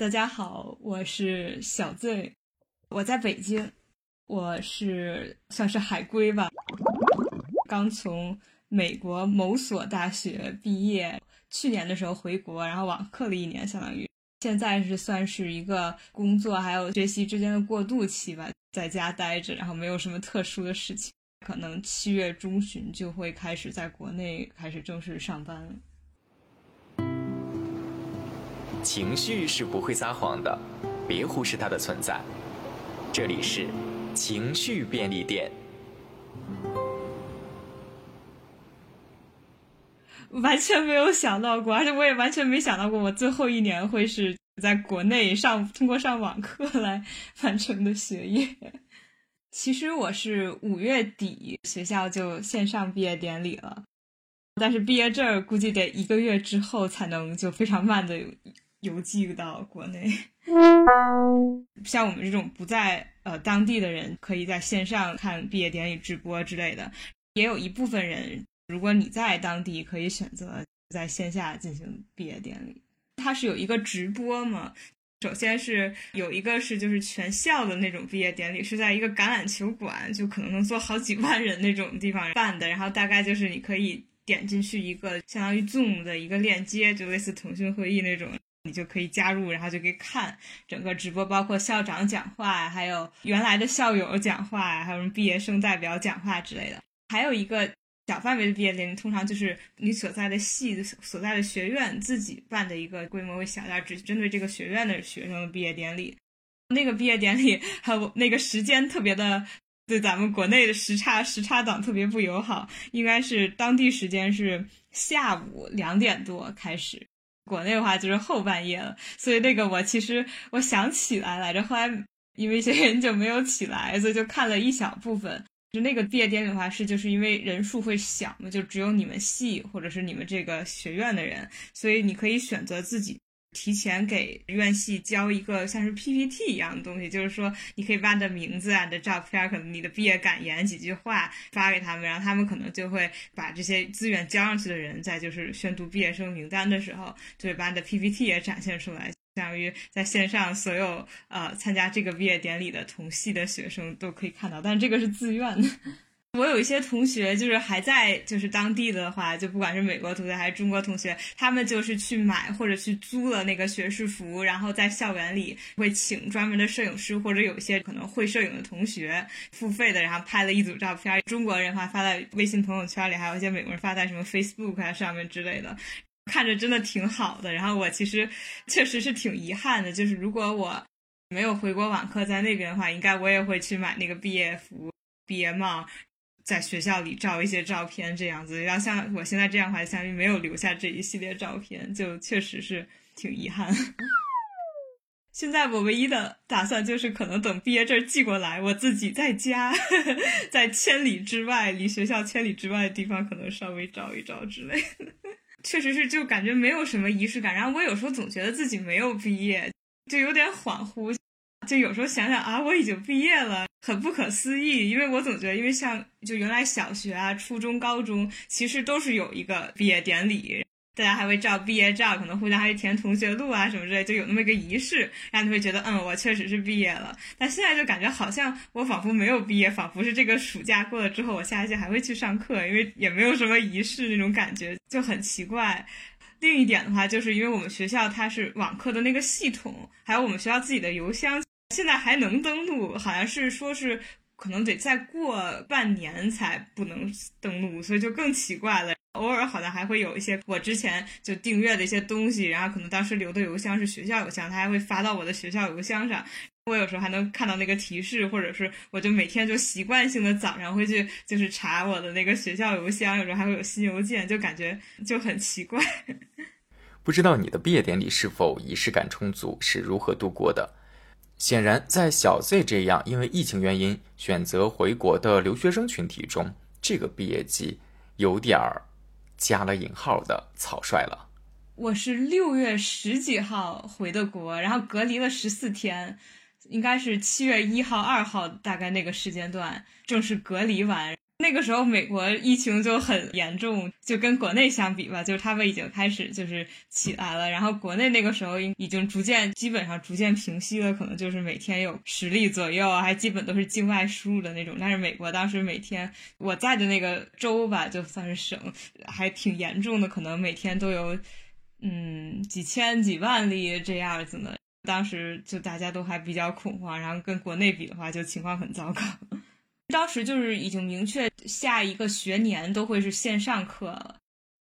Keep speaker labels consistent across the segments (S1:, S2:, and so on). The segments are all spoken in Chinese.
S1: 大家好，我是小醉，我在北京，我是算是海归吧，刚从美国某所大学毕业，去年的时候回国，然后网课了一年，相当于现在是算是一个工作还有学习之间的过渡期吧，在家待着，然后没有什么特殊的事情，可能七月中旬就会开始在国内开始正式上班了。
S2: 情绪是不会撒谎的，别忽视它的存在。这里是情绪便利店。
S1: 完全没有想到过，而且我也完全没想到过，我最后一年会是在国内上通过上网课来完成的学业。其实我是五月底学校就线上毕业典礼了，但是毕业证估计得一个月之后才能就非常慢的。邮寄到国内，像我们这种不在呃当地的人，可以在线上看毕业典礼直播之类的。也有一部分人，如果你在当地，可以选择在线下进行毕业典礼。它是有一个直播嘛？首先是有一个是就是全校的那种毕业典礼，是在一个橄榄球馆，就可能能坐好几万人那种地方办的。然后大概就是你可以点进去一个相当于 Zoom 的一个链接，就类似腾讯会议那种。你就可以加入，然后就可以看整个直播，包括校长讲话，还有原来的校友讲话，还有什么毕业生代表讲话之类的。还有一个小范围的毕业典礼，通常就是你所在的系、所在的学院自己办的一个规模会小点，只针对这个学院的学生的毕业典礼。那个毕业典礼还有那个时间特别的，对咱们国内的时差时差党特别不友好，应该是当地时间是下午两点多开始。国内的话就是后半夜了，所以那个我其实我想起来来着，后来因为一些原因就没有起来，所以就看了一小部分。就那个毕业典礼的话，是就是因为人数会小嘛，就只有你们系或者是你们这个学院的人，所以你可以选择自己。提前给院系交一个像是 PPT 一样的东西，就是说你可以把你的名字啊、你的照片，可能你的毕业感言几句话发给他们，然后他们可能就会把这些资源交上去的人，在就是宣读毕业生名单的时候，就会把你的 PPT 也展现出来，相当于在线上所有呃参加这个毕业典礼的同系的学生都可以看到，但这个是自愿的。我有一些同学，就是还在就是当地的话，就不管是美国同学还是中国同学，他们就是去买或者去租了那个学士服，然后在校园里会请专门的摄影师，或者有一些可能会摄影的同学付费的，然后拍了一组照片。中国人话发在微信朋友圈里，还有一些美国人发在什么 Facebook 啊上面之类的，看着真的挺好的。然后我其实确实是挺遗憾的，就是如果我没有回国网课在那边的话，应该我也会去买那个毕业服、毕业帽。在学校里照一些照片，这样子，要像我现在这样的话，相当于没有留下这一系列照片，就确实是挺遗憾。现在我唯一的打算就是，可能等毕业证寄过来，我自己在家，在千里之外，离学校千里之外的地方，可能稍微照一照之类的。确实是，就感觉没有什么仪式感。然后我有时候总觉得自己没有毕业，就有点恍惚。就有时候想想啊，我已经毕业了，很不可思议。因为我总觉得，因为像就原来小学啊、初中、高中，其实都是有一个毕业典礼，大家还会照毕业照，可能互相还会填同学录啊什么之类，就有那么一个仪式，让你会觉得，嗯，我确实是毕业了。但现在就感觉好像我仿佛没有毕业，仿佛是这个暑假过了之后，我下学期还会去上课，因为也没有什么仪式那种感觉，就很奇怪。另一点的话，就是因为我们学校它是网课的那个系统，还有我们学校自己的邮箱。现在还能登录，好像是说是可能得再过半年才不能登录，所以就更奇怪了。偶尔好像还会有一些我之前就订阅的一些东西，然后可能当时留的邮箱是学校邮箱，它还会发到我的学校邮箱上。我有时候还能看到那个提示，或者是我就每天就习惯性的早上会去就是查我的那个学校邮箱，有时候还会有新邮件，就感觉就很奇怪。
S2: 不知道你的毕业典礼是否仪式感充足，是如何度过的？显然，在小 Z 这样因为疫情原因选择回国的留学生群体中，这个毕业季有点儿加了引号的草率了。
S1: 我是六月十几号回的国，然后隔离了十四天，应该是七月一号、二号大概那个时间段正式隔离完，那个时候美国疫情就很严重，就跟国内相比吧，就是他们已经开始就是起来了，然后国内那个时候已经逐渐基本上逐渐平息了，可能就是每天有十例左右，还基本都是境外输入的那种。但是美国当时每天我在的那个州吧，就算是省，还挺严重的，可能每天都有嗯几千几万例这样子的。当时就大家都还比较恐慌，然后跟国内比的话，就情况很糟糕。当时就是已经明确下一个学年都会是线上课了，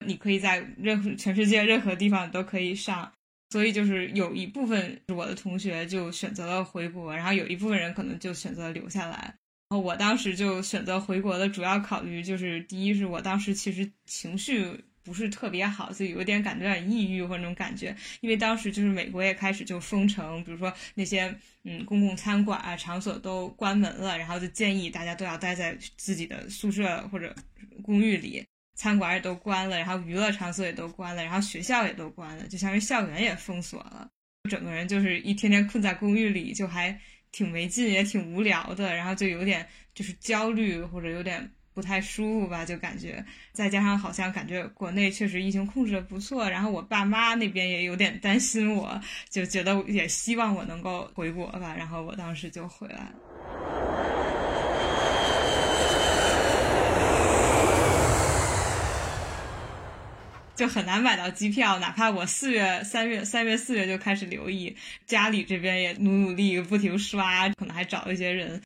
S1: 你可以在任何全世界任何地方都可以上，所以就是有一部分我的同学就选择了回国，然后有一部分人可能就选择留下来。然后我当时就选择回国的主要考虑就是，第一是我当时其实情绪。不是特别好，就有点感觉有点抑郁或那种感觉，因为当时就是美国也开始就封城，比如说那些嗯公共餐馆啊场所都关门了，然后就建议大家都要待在自己的宿舍或者公寓里，餐馆也都关了，然后娱乐场所也都关了，然后学校也都关了，就相当于校园也封锁了，整个人就是一天天困在公寓里，就还挺没劲，也挺无聊的，然后就有点就是焦虑或者有点。不太舒服吧，就感觉，再加上好像感觉国内确实疫情控制的不错，然后我爸妈那边也有点担心，我就觉得也希望我能够回国吧，然后我当时就回来了，就很难买到机票，哪怕我四月、三月、三月、四月就开始留意，家里这边也努努力，不停刷，可能还找一些人。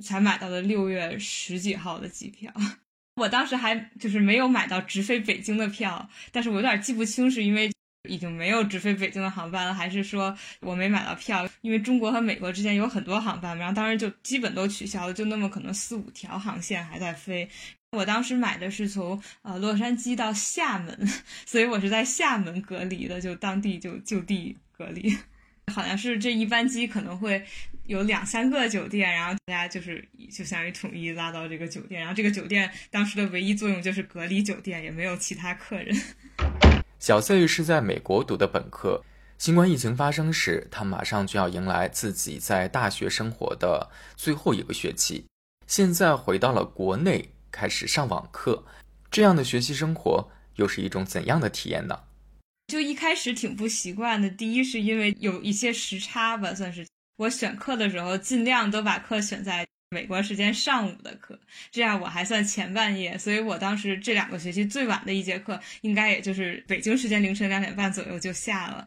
S1: 才买到的六月十几号的机票，我当时还就是没有买到直飞北京的票，但是我有点记不清是因为已经没有直飞北京的航班了，还是说我没买到票？因为中国和美国之间有很多航班，然后当时就基本都取消了，就那么可能四五条航线还在飞。我当时买的是从呃洛杉矶到厦门，所以我是在厦门隔离的，就当地就就地隔离。好像是这一班机可能会有两三个酒店，然后大家就是就相当于统一拉到这个酒店，然后这个酒店当时的唯一作用就是隔离酒店，也没有其他客人。
S2: 小 C 是在美国读的本科，新冠疫情发生时，他马上就要迎来自己在大学生活的最后一个学期，现在回到了国内开始上网课，这样的学习生活又是一种怎样的体验呢？
S1: 就一开始挺不习惯的。第一是因为有一些时差吧，算是我选课的时候尽量都把课选在美国时间上午的课，这样我还算前半夜。所以我当时这两个学期最晚的一节课，应该也就是北京时间凌晨两点半左右就下了。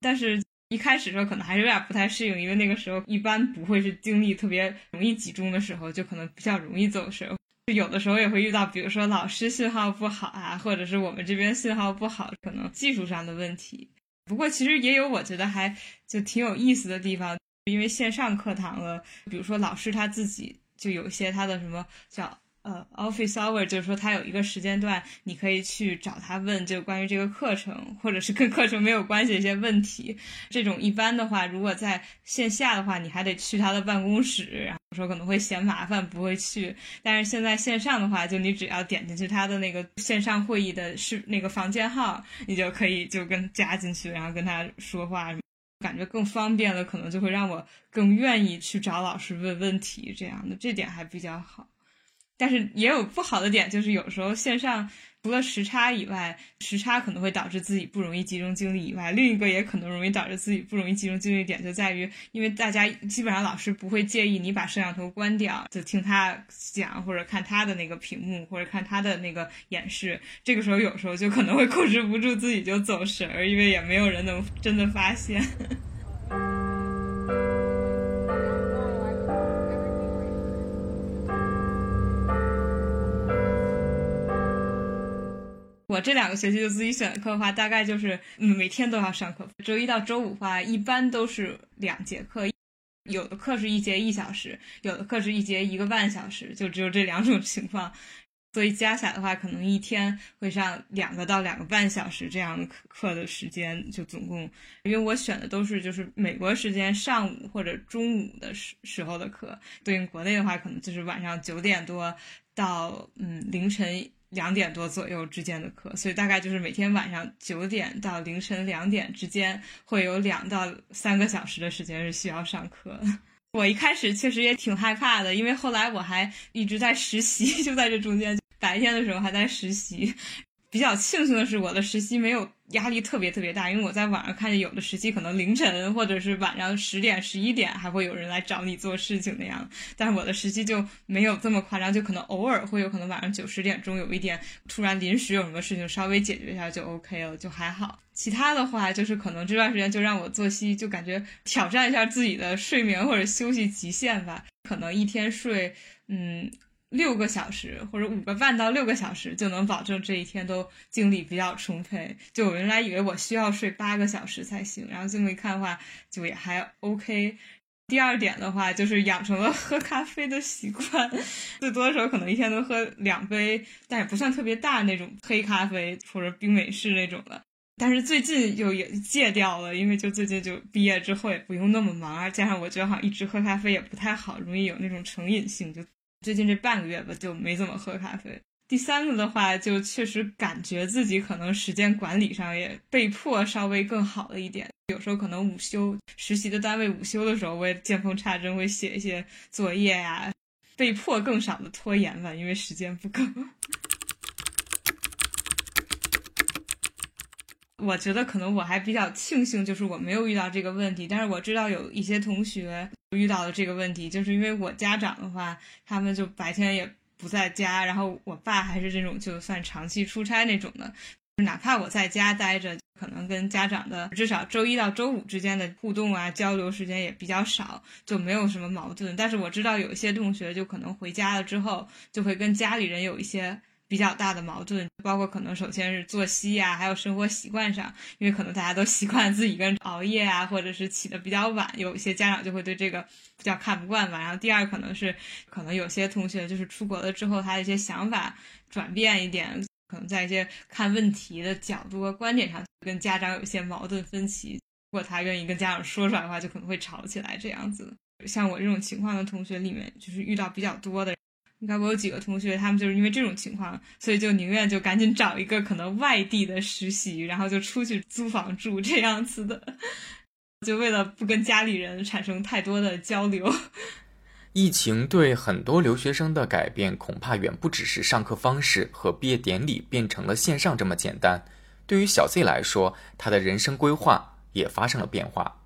S1: 但是一开始的时候可能还是有点不太适应，因为那个时候一般不会是精力特别容易集中的时候，就可能比较容易走神。有的时候也会遇到，比如说老师信号不好啊，或者是我们这边信号不好，可能技术上的问题。不过其实也有我觉得还就挺有意思的地方，因为线上课堂了，比如说老师他自己就有一些他的什么叫。呃，office hour 就是说他有一个时间段，你可以去找他问，就关于这个课程，或者是跟课程没有关系的一些问题。这种一般的话，如果在线下的话，你还得去他的办公室，然后说可能会嫌麻烦，不会去。但是现在线上的话，就你只要点进去他的那个线上会议的是那个房间号，你就可以就跟加进去，然后跟他说话，感觉更方便了，可能就会让我更愿意去找老师问问题，这样的这点还比较好。但是也有不好的点，就是有时候线上除了时差以外，时差可能会导致自己不容易集中精力以外，另一个也可能容易导致自己不容易集中精力点就在于，因为大家基本上老师不会介意你把摄像头关掉，就听他讲或者看他的那个屏幕或者看他的那个演示，这个时候有时候就可能会控制不住自己就走神，因为也没有人能真的发现。我这两个学期就自己选课的话，大概就是每天都要上课。周一到周五的话，一般都是两节课，有的课是一节一小时，有的课是一节一个半小时，就只有这两种情况。所以加起来的话，可能一天会上两个到两个半小时这样的课的时间，就总共。因为我选的都是就是美国时间上午或者中午的时时候的课，对应国内的话，可能就是晚上九点多到嗯凌晨。两点多左右之间的课，所以大概就是每天晚上九点到凌晨两点之间会有两到三个小时的时间是需要上课。我一开始确实也挺害怕的，因为后来我还一直在实习，就在这中间，白天的时候还在实习。比较庆幸的是，我的实习没有压力特别特别大，因为我在网上看见有的实习可能凌晨或者是晚上十点、十一点还会有人来找你做事情那样，但是我的实习就没有这么夸张，就可能偶尔会有可能晚上九十点钟有一点突然临时有什么事情稍微解决一下就 OK 了，就还好。其他的话就是可能这段时间就让我作息就感觉挑战一下自己的睡眠或者休息极限吧，可能一天睡嗯。六个小时或者五个半到六个小时就能保证这一天都精力比较充沛。就我原来以为我需要睡八个小时才行，然后这么一看的话，就也还 OK。第二点的话，就是养成了喝咖啡的习惯，最多的时候可能一天能喝两杯，但也不算特别大那种黑咖啡或者冰美式那种的。但是最近又也戒掉了，因为就最近就毕业之后也不用那么忙，加上我觉得好像一直喝咖啡也不太好，容易有那种成瘾性，就。最近这半个月吧，就没怎么喝咖啡。第三个的话，就确实感觉自己可能时间管理上也被迫稍微更好了一点。有时候可能午休实习的单位午休的时候，我也见缝插针会写一些作业呀，被迫更少的拖延吧，因为时间不够。我觉得可能我还比较庆幸，就是我没有遇到这个问题。但是我知道有一些同学遇到了这个问题，就是因为我家长的话，他们就白天也不在家，然后我爸还是这种就算长期出差那种的，哪怕我在家待着，可能跟家长的至少周一到周五之间的互动啊交流时间也比较少，就没有什么矛盾。但是我知道有一些同学就可能回家了之后，就会跟家里人有一些。比较大的矛盾，包括可能首先是作息呀，还有生活习惯上，因为可能大家都习惯自己一个人熬夜啊，或者是起的比较晚，有一些家长就会对这个比较看不惯吧。然后第二可能是，可能有些同学就是出国了之后，他的一些想法转变一点，可能在一些看问题的角度和观点上跟家长有一些矛盾分歧。如果他愿意跟家长说出来的话，就可能会吵起来这样子。像我这种情况的同学里面，就是遇到比较多的。应该我有几个同学，他们就是因为这种情况，所以就宁愿就赶紧找一个可能外地的实习，然后就出去租房住这样子的，就为了不跟家里人产生太多的交流。
S2: 疫情对很多留学生的改变，恐怕远不只是上课方式和毕业典礼变成了线上这么简单。对于小 Z 来说，他的人生规划也发生了变化。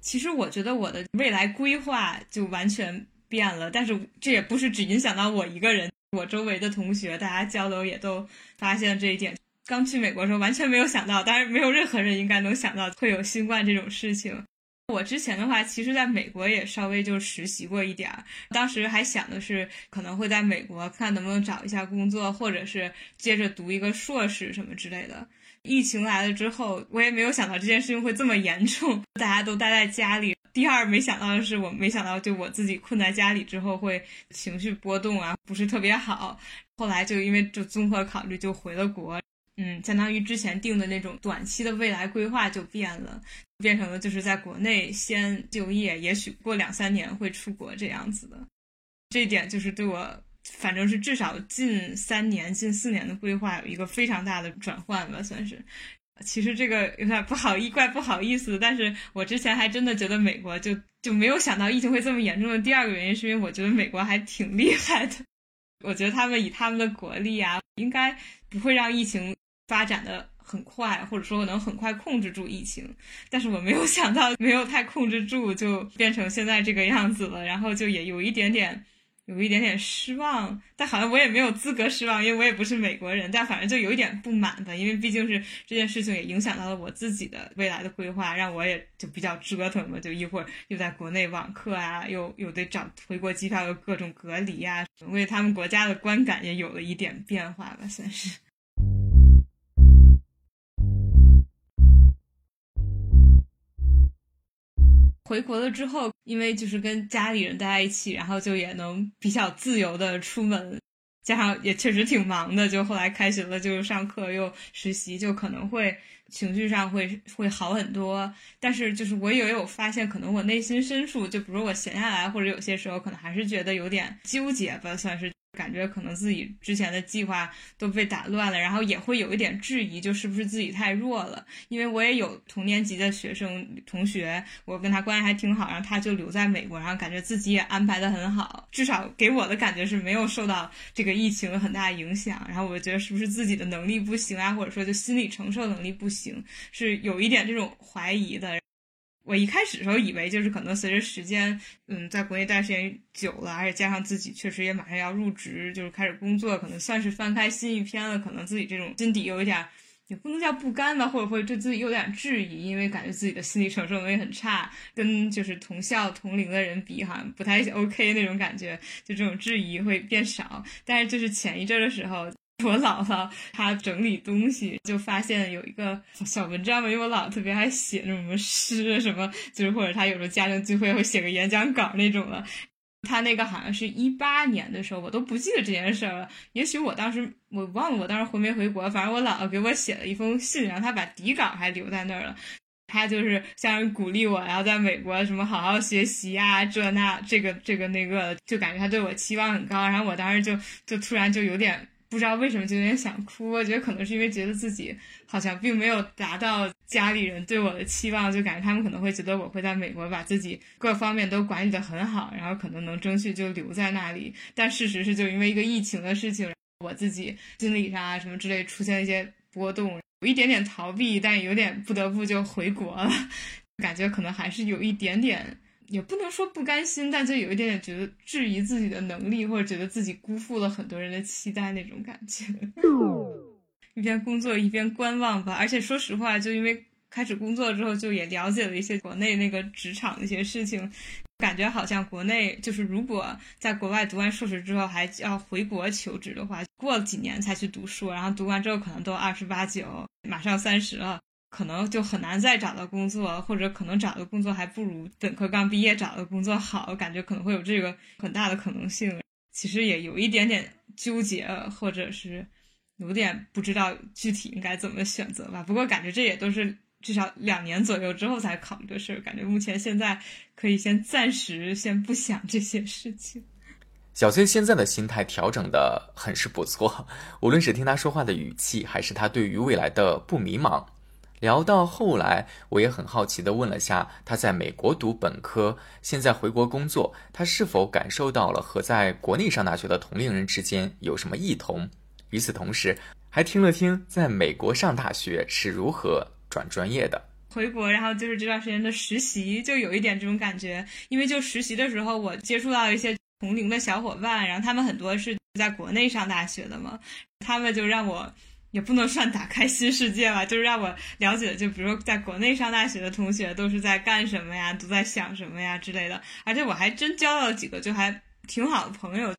S1: 其实我觉得我的未来规划就完全。变了，但是这也不是只影响到我一个人，我周围的同学，大家交流也都发现了这一点。刚去美国时候完全没有想到，当然没有任何人应该能想到会有新冠这种事情。我之前的话，其实在美国也稍微就实习过一点儿，当时还想的是可能会在美国看能不能找一下工作，或者是接着读一个硕士什么之类的。疫情来了之后，我也没有想到这件事情会这么严重，大家都待在家里。第二，没想到的是，我没想到就我自己困在家里之后会情绪波动啊，不是特别好。后来就因为就综合考虑，就回了国。嗯，相当于之前定的那种短期的未来规划就变了，变成了就是在国内先就业，也许过两三年会出国这样子的。这一点就是对我。反正是至少近三年、近四年的规划有一个非常大的转换吧，算是。其实这个有点不好意怪不好意思，但是我之前还真的觉得美国就就没有想到疫情会这么严重的。第二个原因是因为我觉得美国还挺厉害的，我觉得他们以他们的国力啊，应该不会让疫情发展的很快，或者说能很快控制住疫情。但是我没有想到没有太控制住，就变成现在这个样子了，然后就也有一点点。有一点点失望，但好像我也没有资格失望，因为我也不是美国人。但反正就有一点不满吧，因为毕竟是这件事情也影响到了我自己的未来的规划，让我也就比较折腾嘛。就一会儿又在国内网课啊，又又得找回国机票，又各种隔离啊，为他们国家的观感也有了一点变化吧，算是。回国了之后，因为就是跟家里人待在一起，然后就也能比较自由的出门，加上也确实挺忙的，就后来开学了，就上课又实习，就可能会情绪上会会好很多。但是就是我也有发现，可能我内心深处，就比如我闲下来，或者有些时候可能还是觉得有点纠结吧，算是感觉可能自己之前的计划都被打乱了，然后也会有一点质疑，就是不是自己太弱了？因为我也有同年级的学生同学，我跟他关系还挺好，然后他就留在美国，然后感觉自己也安排的很好，至少给我的感觉是没有受到这个疫情很大影响。然后我觉得是不是自己的能力不行啊，或者说就心理承受能力不行，是有一点这种怀疑的。我一开始的时候以为就是可能随着时间，嗯，在国内待时间久了，而且加上自己确实也马上要入职，就是开始工作，可能算是翻开新一篇了。可能自己这种心底有一点，也不能叫不甘吧，或者会对自己有点质疑，因为感觉自己的心理承受能力很差，跟就是同校同龄的人比，好像不太 OK 那种感觉，就这种质疑会变少。但是就是前一阵的时候。我姥姥她整理东西，就发现有一个小文章嘛，因为我姥姥特别爱写那种什么诗什么，就是或者她有时候家庭聚会会写个演讲稿那种的。她那个好像是一八年的时候，我都不记得这件事了。也许我当时我忘了我当时回没回国，反正我姥姥给我写了一封信，然后她把底稿还留在那儿了。她就是像是鼓励我，然后在美国什么好好学习啊，这那这个这个那个，就感觉她对我期望很高。然后我当时就就突然就有点。不知道为什么就有点想哭，我觉得可能是因为觉得自己好像并没有达到家里人对我的期望，就感觉他们可能会觉得我会在美国把自己各方面都管理得很好，然后可能能争取就留在那里。但事实是，就因为一个疫情的事情，我自己心理上啊什么之类出现一些波动，有一点点逃避，但有点不得不就回国了，感觉可能还是有一点点。也不能说不甘心，但就有一点点觉得质疑自己的能力，或者觉得自己辜负了很多人的期待那种感觉。一边工作一边观望吧。而且说实话，就因为开始工作之后，就也了解了一些国内那个职场的一些事情，感觉好像国内就是如果在国外读完硕士之后还要回国求职的话，过了几年才去读书，然后读完之后可能都二十八九，马上三十了。可能就很难再找到工作，或者可能找的工作还不如本科刚毕业找的工作好，感觉可能会有这个很大的可能性。其实也有一点点纠结，或者是有点不知道具体应该怎么选择吧。不过感觉这也都是至少两年左右之后才考虑的事儿，感觉目前现在可以先暂时先不想这些事情。
S2: 小崔现在的心态调整的很是不错，无论是听他说话的语气，还是他对于未来的不迷茫。聊到后来，我也很好奇地问了下他在美国读本科，现在回国工作，他是否感受到了和在国内上大学的同龄人之间有什么异同？与此同时，还听了听在美国上大学是如何转专业的。
S1: 回国，然后就是这段时间的实习，就有一点这种感觉，因为就实习的时候，我接触到一些同龄的小伙伴，然后他们很多是在国内上大学的嘛，他们就让我。也不能算打开新世界吧，就是让我了解，就比如说在国内上大学的同学都是在干什么呀，都在想什么呀之类的。而且我还真交到了几个就还挺好的朋友。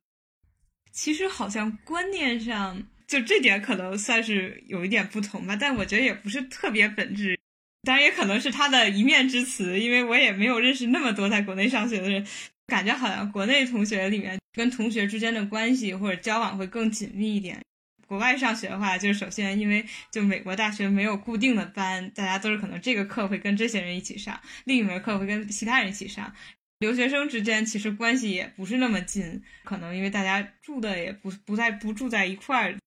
S1: 其实好像观念上就这点可能算是有一点不同吧，但我觉得也不是特别本质。当然也可能是他的一面之词，因为我也没有认识那么多在国内上学的人，感觉好像国内同学里面跟同学之间的关系或者交往会更紧密一点。国外上学的话，就是首先因为就美国大学没有固定的班，大家都是可能这个课会跟这些人一起上，另一门课会跟其他人一起上。留学生之间其实关系也不是那么近，可能因为大家住的也不不在不住在一块儿，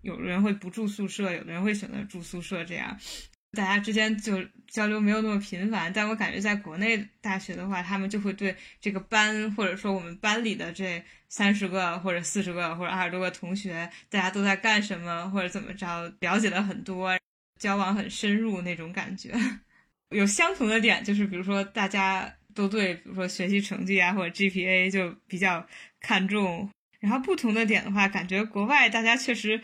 S1: 有的人会不住宿舍，有的人会选择住宿舍这样。大家之间就交流没有那么频繁，但我感觉在国内大学的话，他们就会对这个班，或者说我们班里的这三十个或者四十个或者二十多个同学，大家都在干什么或者怎么着，了解了很多，交往很深入那种感觉。有相同的点就是，比如说大家都对，比如说学习成绩啊或者 GPA 就比较看重。然后不同的点的话，感觉国外大家确实。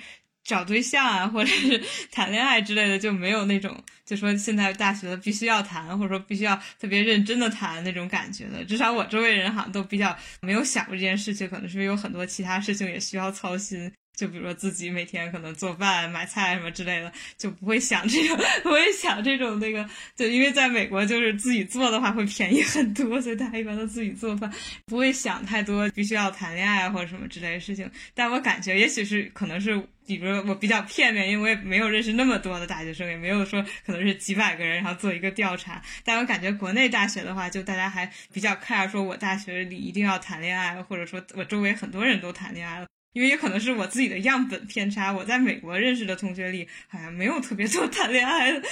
S1: 找对象啊，或者是 谈恋爱之类的，就没有那种就说现在大学的必须要谈，或者说必须要特别认真的谈那种感觉的。至少我周围人好像都比较没有想过这件事情，可能是有很多其他事情也需要操心。就比如说自己每天可能做饭、买菜什么之类的，就不会想这种，不会想这种那个，就因为在美国就是自己做的话会便宜很多，所以大家一般都自己做饭，不会想太多必须要谈恋爱或者什么之类的事情。但我感觉也许是可能是，比如说我比较片面，因为我也没有认识那么多的大学生，也没有说可能是几百个人然后做一个调查。但我感觉国内大学的话，就大家还比较 care，说我大学里一定要谈恋爱，或者说我周围很多人都谈恋爱了。因为也可能是我自己的样本偏差。我在美国认识的同学里，好像没有特别多谈恋爱的，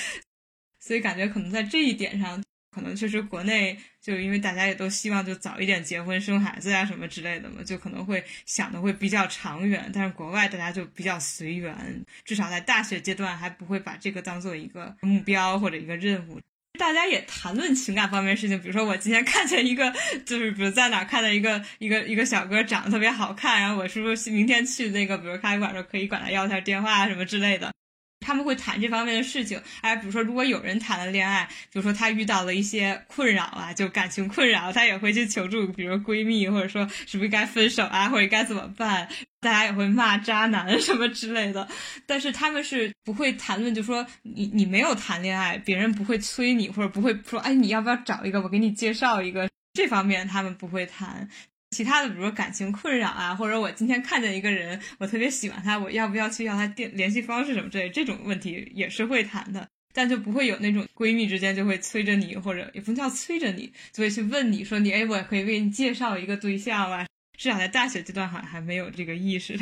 S1: 所以感觉可能在这一点上，可能确实国内就因为大家也都希望就早一点结婚生孩子呀什么之类的嘛，就可能会想的会比较长远。但是国外大家就比较随缘，至少在大学阶段还不会把这个当做一个目标或者一个任务。大家也谈论情感方面事情，比如说我今天看见一个，就是比如在哪看到一个一个一个小哥长得特别好看，然后我是不是明天去那个比如咖啡馆时候可以管他要一下电话啊什么之类的。他们会谈这方面的事情，哎，比如说，如果有人谈了恋爱，比如说他遇到了一些困扰啊，就感情困扰，他也会去求助，比如闺蜜，或者说是不是该分手啊，或者该怎么办？大家也会骂渣男什么之类的，但是他们是不会谈论，就说你你没有谈恋爱，别人不会催你，或者不会说，哎，你要不要找一个，我给你介绍一个，这方面他们不会谈。其他的，比如说感情困扰啊，或者我今天看见一个人，我特别喜欢他，我要不要去要他电联系方式什么之类，这种问题也是会谈的，但就不会有那种闺蜜之间就会催着你，或者也不叫催着你，就会去问你说你，哎，我可以为你介绍一个对象啊。至少在大学阶段好像还没有这个意识。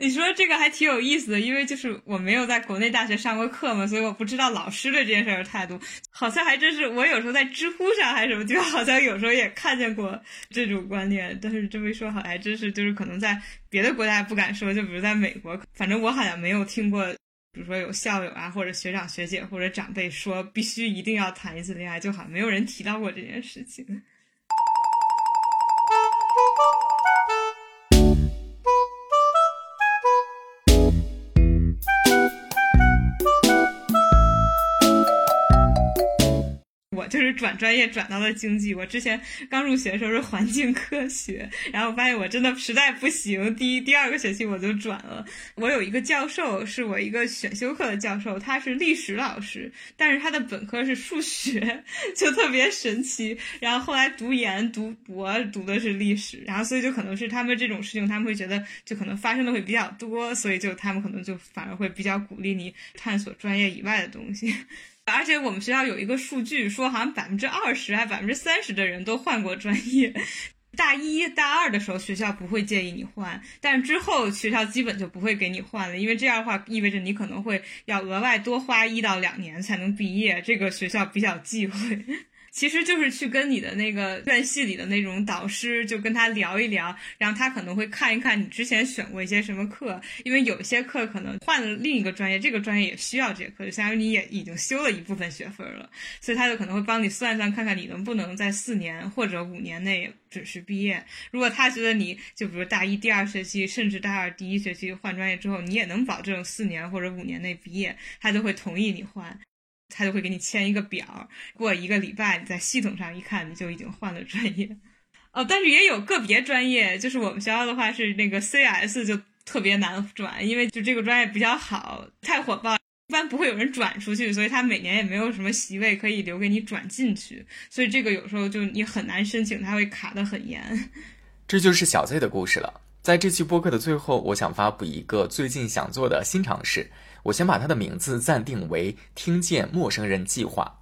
S1: 你说这个还挺有意思的，因为就是我没有在国内大学上过课嘛，所以我不知道老师对这件事的态度。好像还真是，我有时候在知乎上还是什么就，好像有时候也看见过这种观念。但是这么一说，好像还真是，就是可能在别的国家不敢说，就比如在美国，反正我好像没有听过，比如说有校友啊，或者学长学姐或者长辈说必须一定要谈一次恋爱，就好像没有人提到过这件事情。就是转专业转到了经济。我之前刚入学的时候是环境科学，然后发现我真的实在不行，第一、第二个学期我就转了。我有一个教授是我一个选修课的教授，他是历史老师，但是他的本科是数学，就特别神奇。然后后来读研、读博读的是历史，然后所以就可能是他们这种事情，他们会觉得就可能发生的会比较多，所以就他们可能就反而会比较鼓励你探索专业以外的东西。而且我们学校有一个数据说，好像百分之二十还百分之三十的人都换过专业。大一大二的时候，学校不会建议你换，但是之后学校基本就不会给你换了，因为这样的话意味着你可能会要额外多花一到两年才能毕业，这个学校比较忌讳。其实就是去跟你的那个院系里的那种导师，就跟他聊一聊，然后他可能会看一看你之前选过一些什么课，因为有些课可能换了另一个专业，这个专业也需要这些课，就相当于你也已经修了一部分学分了，所以他就可能会帮你算算，看看你能不能在四年或者五年内准时毕业。如果他觉得你就比如大一第二学期，甚至大二第一学期换专业之后，你也能保证四年或者五年内毕业，他就会同意你换。他就会给你签一个表，过一个礼拜，你在系统上一看，你就已经换了专业。哦，但是也有个别专业，就是我们学校的话是那个 CS 就特别难转，因为就这个专业比较好，太火爆，一般不会有人转出去，所以他每年也没有什么席位可以留给你转进去，所以这个有时候就你很难申请，他会卡得很严。
S2: 这就是小 Z 的故事了。在这期播客的最后，我想发布一个最近想做的新尝试。我先把它的名字暂定为“听见陌生人计划”，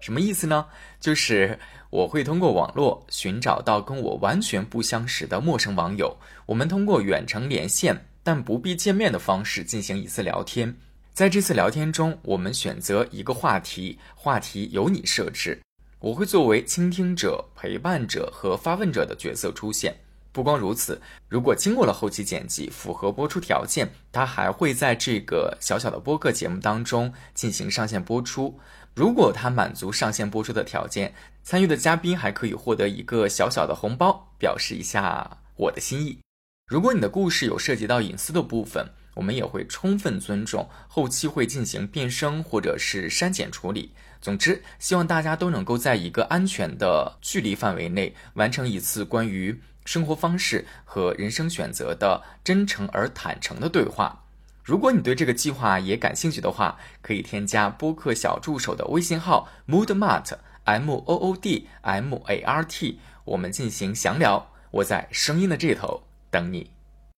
S2: 什么意思呢？就是我会通过网络寻找到跟我完全不相识的陌生网友，我们通过远程连线但不必见面的方式进行一次聊天。在这次聊天中，我们选择一个话题，话题由你设置，我会作为倾听者、陪伴者和发问者的角色出现。不光如此，如果经过了后期剪辑，符合播出条件，它还会在这个小小的播客节目当中进行上线播出。如果它满足上线播出的条件，参与的嘉宾还可以获得一个小小的红包，表示一下我的心意。如果你的故事有涉及到隐私的部分，我们也会充分尊重，后期会进行变声或者是删减处理。总之，希望大家都能够在一个安全的距离范围内完成一次关于。生活方式和人生选择的真诚而坦诚的对话。如果你对这个计划也感兴趣的话，可以添加播客小助手的微信号 moodmart m o o d m a r t，我们进行详聊。我在声音的这头等你。